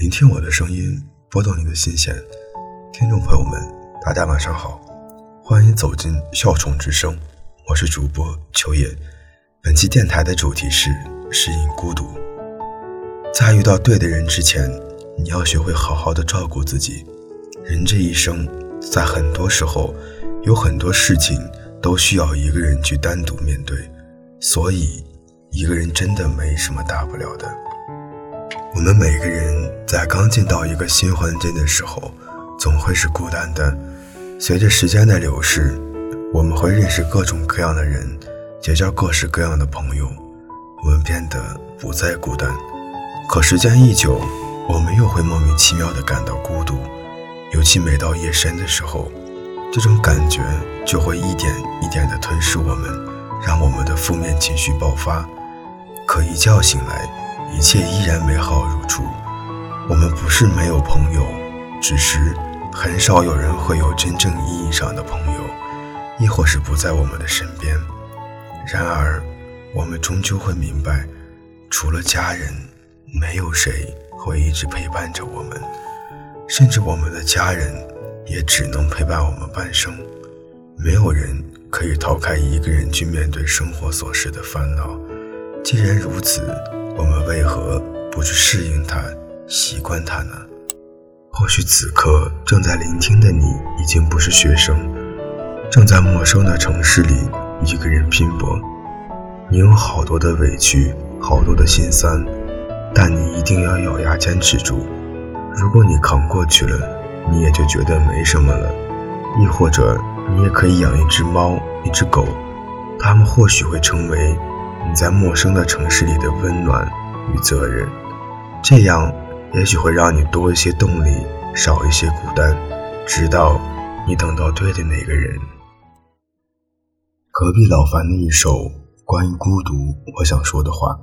聆听我的声音，拨动你的心弦。听众朋友们，大家晚上好，欢迎走进笑宠之声，我是主播秋叶。本期电台的主题是适应孤独。在遇到对的人之前，你要学会好好的照顾自己。人这一生，在很多时候，有很多事情都需要一个人去单独面对，所以一个人真的没什么大不了的。我们每个人在刚进到一个新环境的时候，总会是孤单的。随着时间的流逝，我们会认识各种各样的人，结交各式各样的朋友，我们变得不再孤单。可时间一久，我们又会莫名其妙地感到孤独。尤其每到夜深的时候，这种感觉就会一点一点地吞噬我们，让我们的负面情绪爆发。可一觉醒来，一切依然美好如初。我们不是没有朋友，只是很少有人会有真正意义上的朋友，亦或是不在我们的身边。然而，我们终究会明白，除了家人，没有谁会一直陪伴着我们，甚至我们的家人也只能陪伴我们半生。没有人可以逃开一个人去面对生活琐事的烦恼。既然如此，我们为何不去适应它、习惯它呢？或许此刻正在聆听的你已经不是学生，正在陌生的城市里一个人拼搏。你有好多的委屈，好多的心酸，但你一定要咬牙坚持住。如果你扛过去了，你也就觉得没什么了。亦或者，你也可以养一只猫、一只狗，它们或许会成为。你在陌生的城市里的温暖与责任，这样也许会让你多一些动力，少一些孤单，直到你等到对的那个人。隔壁老樊的一首关于孤独，我想说的话，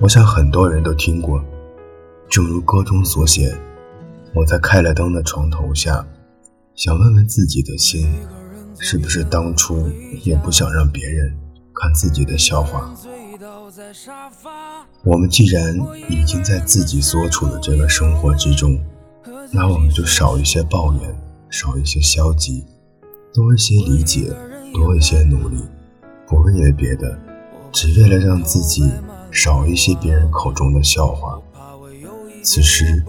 我想很多人都听过。正如歌中所写：“我在开了灯的床头下，想问问自己的心，是不是当初也不想让别人看自己的笑话。”我们既然已经在自己所处的这个生活之中，那我们就少一些抱怨，少一些消极，多一些理解，多一些努力，不为了别的，只为了让自己少一些别人口中的笑话。此时，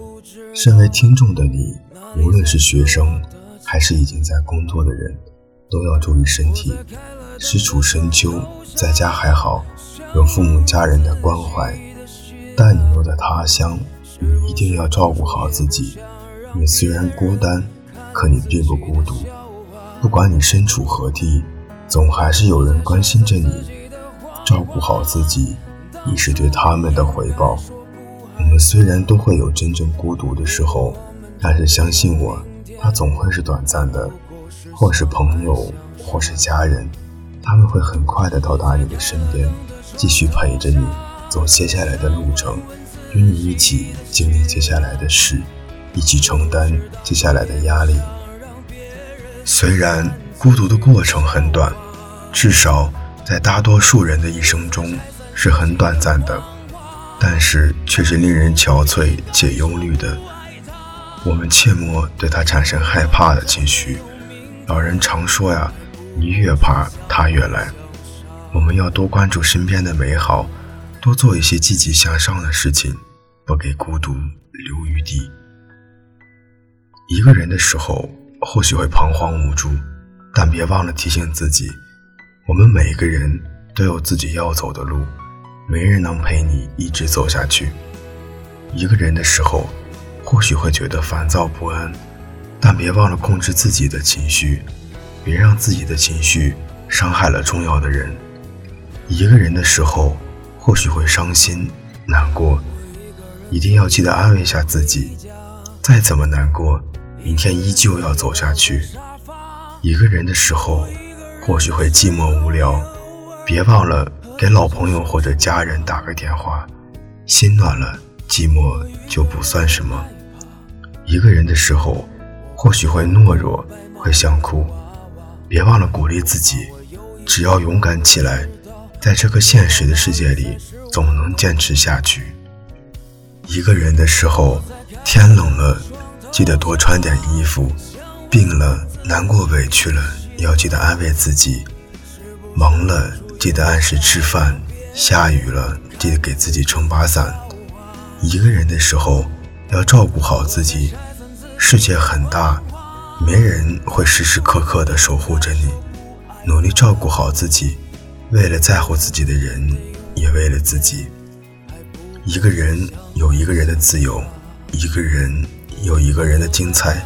身为听众的你，无论是学生，还是已经在工作的人，都要注意身体。身处深秋，在家还好。有父母家人的关怀，但你又在他乡，你一定要照顾好自己。你虽然孤单，可你并不孤独。不管你身处何地，总还是有人关心着你。照顾好自己，亦是对他们的回报。我们虽然都会有真正孤独的时候，但是相信我，它总会是短暂的。或是朋友，或是家人，他们会很快的到达你的身边。继续陪着你走接下来的路程，与你一起经历接下来的事，一起承担接下来的压力。虽然孤独的过程很短，至少在大多数人的一生中是很短暂的，但是却是令人憔悴且忧虑的。我们切莫对它产生害怕的情绪。老人常说呀，你越怕，它越来。我们要多关注身边的美好，多做一些积极向上的事情，不给孤独留余地。一个人的时候，或许会彷徨无助，但别忘了提醒自己：我们每个人都有自己要走的路，没人能陪你一直走下去。一个人的时候，或许会觉得烦躁不安，但别忘了控制自己的情绪，别让自己的情绪伤害了重要的人。一个人的时候，或许会伤心难过，一定要记得安慰一下自己。再怎么难过，明天依旧要走下去。一个人的时候，或许会寂寞无聊，别忘了给老朋友或者家人打个电话，心暖了，寂寞就不算什么。一个人的时候，或许会懦弱，会想哭，别忘了鼓励自己，只要勇敢起来。在这个现实的世界里，总能坚持下去。一个人的时候，天冷了，记得多穿点衣服；病了、难过、委屈了，要记得安慰自己；忙了，记得按时吃饭；下雨了，记得给自己撑把伞。一个人的时候，要照顾好自己。世界很大，没人会时时刻刻的守护着你。努力照顾好自己，为了在乎自己的人，也为了自己。一个人有一个人的自由。一个人有一个人的精彩，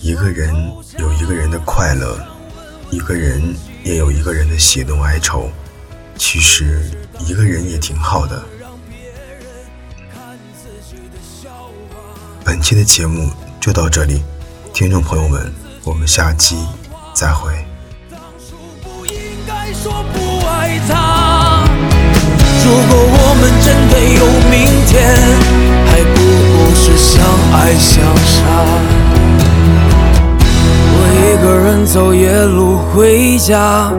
一个人有一个人的快乐，一个人也有一个人的喜怒哀愁。其实一个人也挺好的。本期的节目就到这里，听众朋友们，我们下期再会。说不爱他如果我们真的有明天，还不过是相爱相杀。我一个人走夜路回家，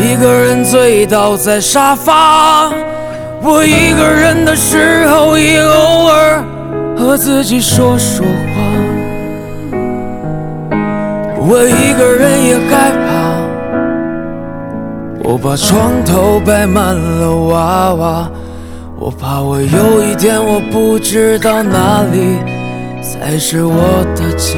一个人醉倒在沙发。我一个人的时候，也偶尔和自己说说话。我一个人也害怕。我把床头摆满了娃娃，我怕我有一天我不知道哪里才是我的家。